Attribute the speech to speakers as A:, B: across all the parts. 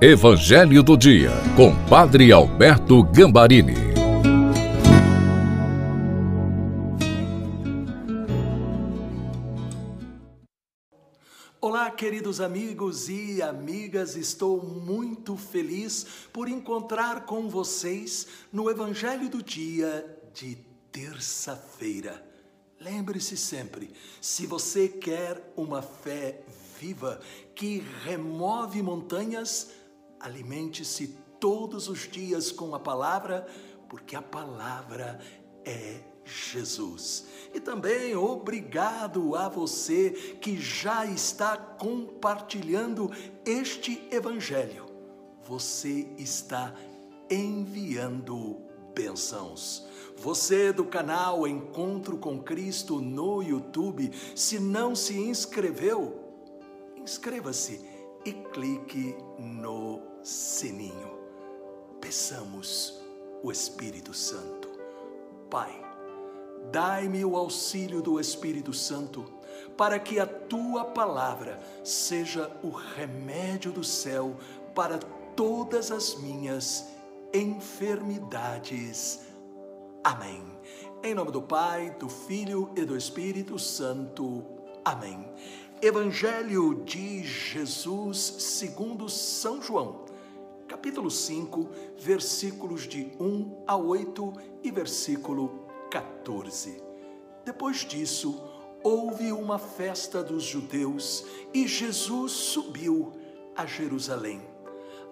A: Evangelho do Dia, com Padre Alberto Gambarini.
B: Olá, queridos amigos e amigas, estou muito feliz por encontrar com vocês no Evangelho do Dia de terça-feira. Lembre-se sempre: se você quer uma fé viva que remove montanhas, Alimente-se todos os dias com a palavra, porque a palavra é Jesus. E também obrigado a você que já está compartilhando este evangelho. Você está enviando bênçãos. Você do canal Encontro com Cristo no YouTube, se não se inscreveu, inscreva-se e clique no sininho. Peçamos o Espírito Santo. Pai, dai-me o auxílio do Espírito Santo, para que a tua palavra seja o remédio do céu para todas as minhas enfermidades. Amém. Em nome do Pai, do Filho e do Espírito Santo. Amém. Evangelho de Jesus segundo São João, capítulo 5, versículos de 1 a 8 e versículo 14. Depois disso, houve uma festa dos judeus e Jesus subiu a Jerusalém.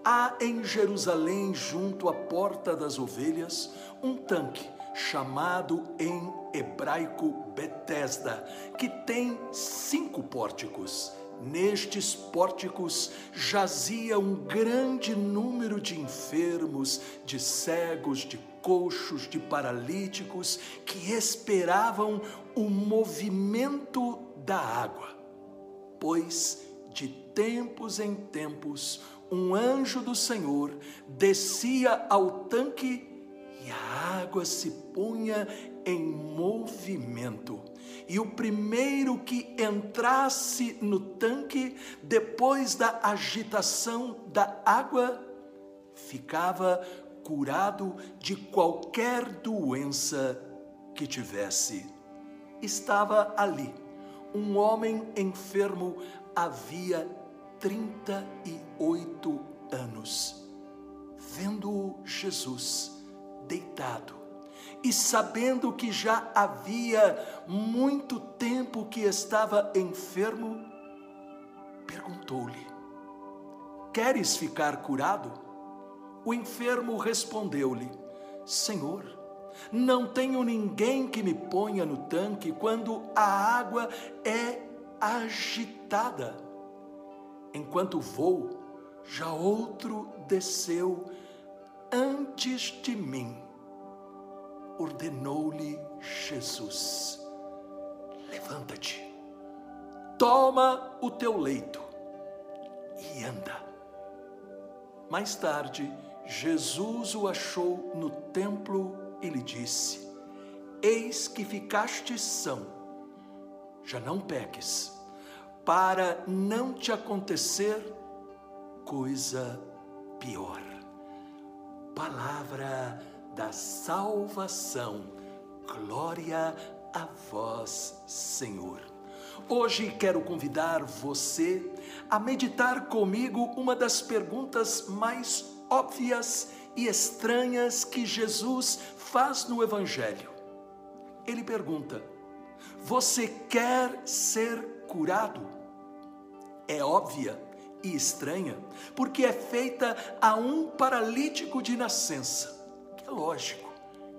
B: Há em Jerusalém, junto à porta das ovelhas, um tanque chamado em hebraico Betesda, que tem cinco pórticos. Nestes pórticos jazia um grande número de enfermos, de cegos, de coxos, de paralíticos, que esperavam o movimento da água. Pois de tempos em tempos um anjo do Senhor descia ao tanque e a água se punha em movimento. E o primeiro que entrasse no tanque, depois da agitação da água, ficava curado de qualquer doença que tivesse. Estava ali um homem enfermo havia 38 anos. Vendo Jesus, deitado. E sabendo que já havia muito tempo que estava enfermo, perguntou-lhe: Queres ficar curado? O enfermo respondeu-lhe: Senhor, não tenho ninguém que me ponha no tanque quando a água é agitada. Enquanto vou, já outro desceu antes de mim. Ordenou-lhe Jesus: Levanta-te, toma o teu leito e anda. Mais tarde, Jesus o achou no templo e lhe disse: Eis que ficaste são, já não peques, para não te acontecer coisa pior palavra da salvação. Glória a vós, Senhor. Hoje quero convidar você a meditar comigo uma das perguntas mais óbvias e estranhas que Jesus faz no Evangelho. Ele pergunta: Você quer ser curado? É óbvia e estranha, porque é feita a um paralítico de nascença, é lógico,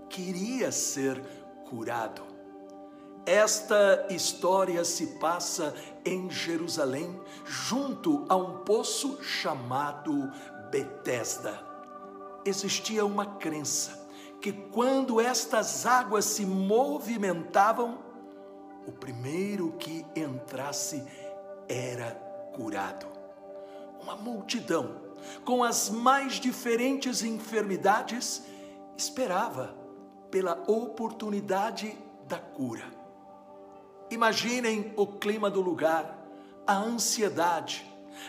B: queria ser curado. Esta história se passa em Jerusalém, junto a um poço chamado Betesda. Existia uma crença que quando estas águas se movimentavam, o primeiro que entrasse era curado uma multidão com as mais diferentes enfermidades esperava pela oportunidade da cura. Imaginem o clima do lugar, a ansiedade,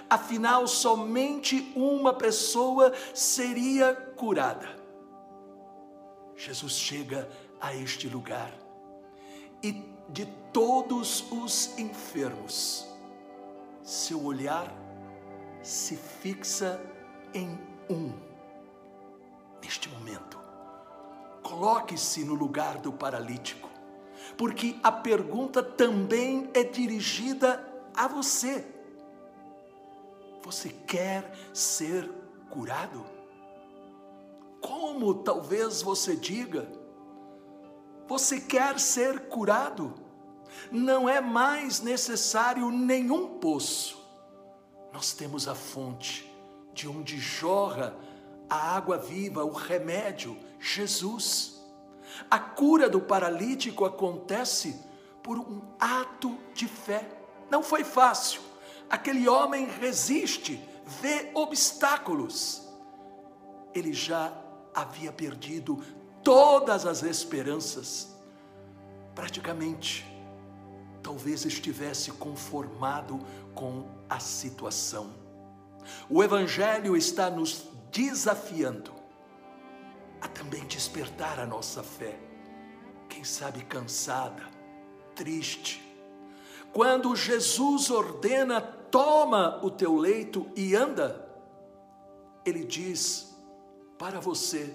B: Afinal, somente uma pessoa seria curada. Jesus chega a este lugar e de todos os enfermos, seu olhar se fixa em um. Neste momento, coloque-se no lugar do paralítico, porque a pergunta também é dirigida a você. Você quer ser curado? Como talvez você diga? Você quer ser curado? Não é mais necessário nenhum poço. Nós temos a fonte de onde jorra a água viva, o remédio, Jesus. A cura do paralítico acontece por um ato de fé. Não foi fácil. Aquele homem resiste, vê obstáculos. Ele já havia perdido todas as esperanças. Praticamente, talvez estivesse conformado com a situação. O Evangelho está nos desafiando a também despertar a nossa fé. Quem sabe cansada, triste. Quando Jesus ordena, toma o teu leito e anda, ele diz para você,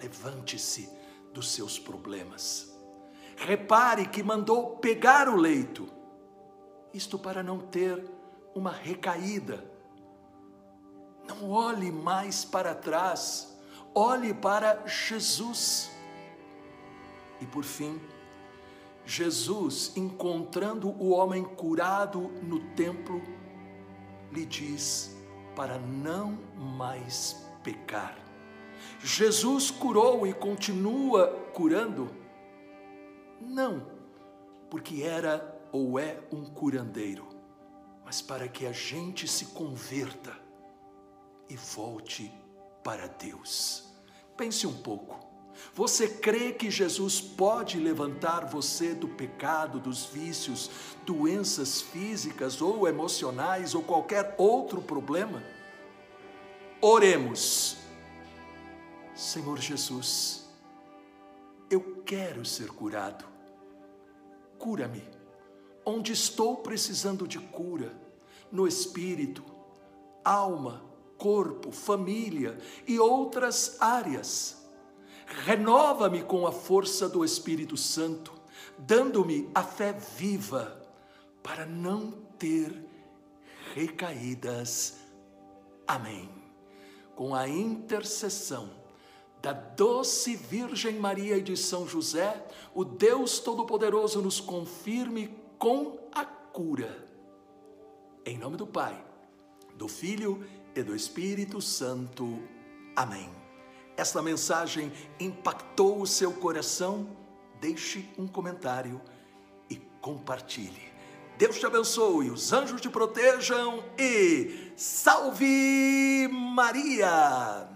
B: levante-se dos seus problemas. Repare que mandou pegar o leito, isto para não ter uma recaída. Não olhe mais para trás, olhe para Jesus. E por fim, Jesus, encontrando o homem curado no templo, lhe diz para não mais pecar. Jesus curou e continua curando? Não, porque era ou é um curandeiro, mas para que a gente se converta e volte para Deus. Pense um pouco. Você crê que Jesus pode levantar você do pecado, dos vícios, doenças físicas ou emocionais ou qualquer outro problema? Oremos. Senhor Jesus, eu quero ser curado. Cura-me. Onde estou precisando de cura, no espírito, alma, corpo, família e outras áreas. Renova-me com a força do Espírito Santo, dando-me a fé viva para não ter recaídas. Amém. Com a intercessão da doce Virgem Maria e de São José, o Deus Todo-Poderoso nos confirme com a cura. Em nome do Pai, do Filho e do Espírito Santo. Amém. Esta mensagem impactou o seu coração? Deixe um comentário e compartilhe. Deus te abençoe, os anjos te protejam e salve Maria!